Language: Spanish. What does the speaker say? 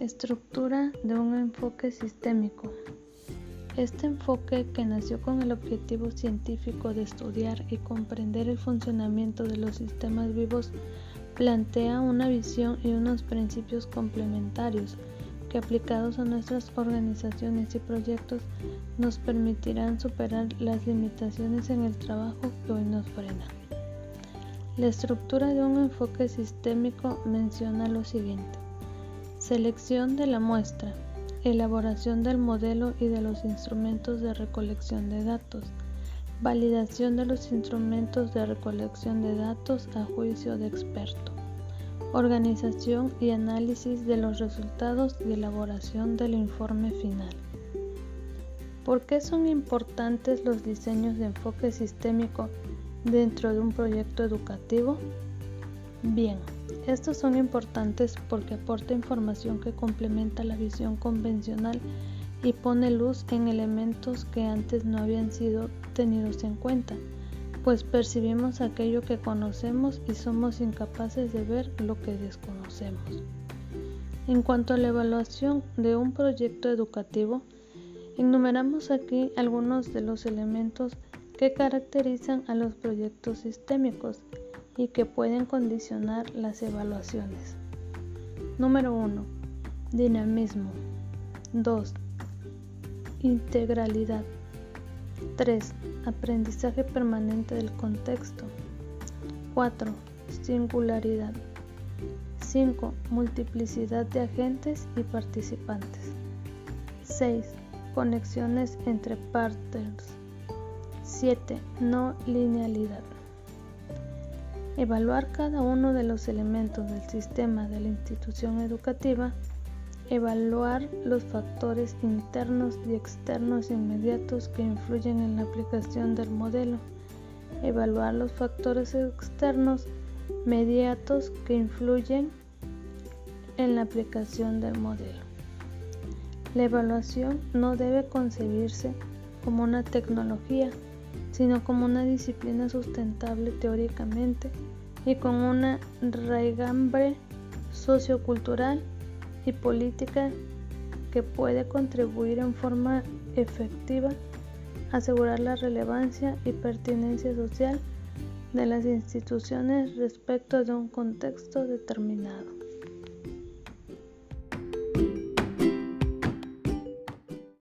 Estructura de un enfoque sistémico. Este enfoque, que nació con el objetivo científico de estudiar y comprender el funcionamiento de los sistemas vivos, plantea una visión y unos principios complementarios que aplicados a nuestras organizaciones y proyectos nos permitirán superar las limitaciones en el trabajo que hoy nos frena. La estructura de un enfoque sistémico menciona lo siguiente. Selección de la muestra, elaboración del modelo y de los instrumentos de recolección de datos, validación de los instrumentos de recolección de datos a juicio de experto, organización y análisis de los resultados y elaboración del informe final. ¿Por qué son importantes los diseños de enfoque sistémico dentro de un proyecto educativo? Bien, estos son importantes porque aporta información que complementa la visión convencional y pone luz en elementos que antes no habían sido tenidos en cuenta, pues percibimos aquello que conocemos y somos incapaces de ver lo que desconocemos. En cuanto a la evaluación de un proyecto educativo, enumeramos aquí algunos de los elementos que caracterizan a los proyectos sistémicos y que pueden condicionar las evaluaciones. Número 1. Dinamismo. 2. Integralidad. 3. Aprendizaje permanente del contexto. 4. Singularidad. 5. Multiplicidad de agentes y participantes. 6. Conexiones entre partners. 7. No linealidad. Evaluar cada uno de los elementos del sistema de la institución educativa. Evaluar los factores internos y externos inmediatos que influyen en la aplicación del modelo. Evaluar los factores externos mediatos que influyen en la aplicación del modelo. La evaluación no debe concebirse como una tecnología, sino como una disciplina sustentable teóricamente y con una raigambre sociocultural y política que puede contribuir en forma efectiva a asegurar la relevancia y pertinencia social de las instituciones respecto de un contexto determinado.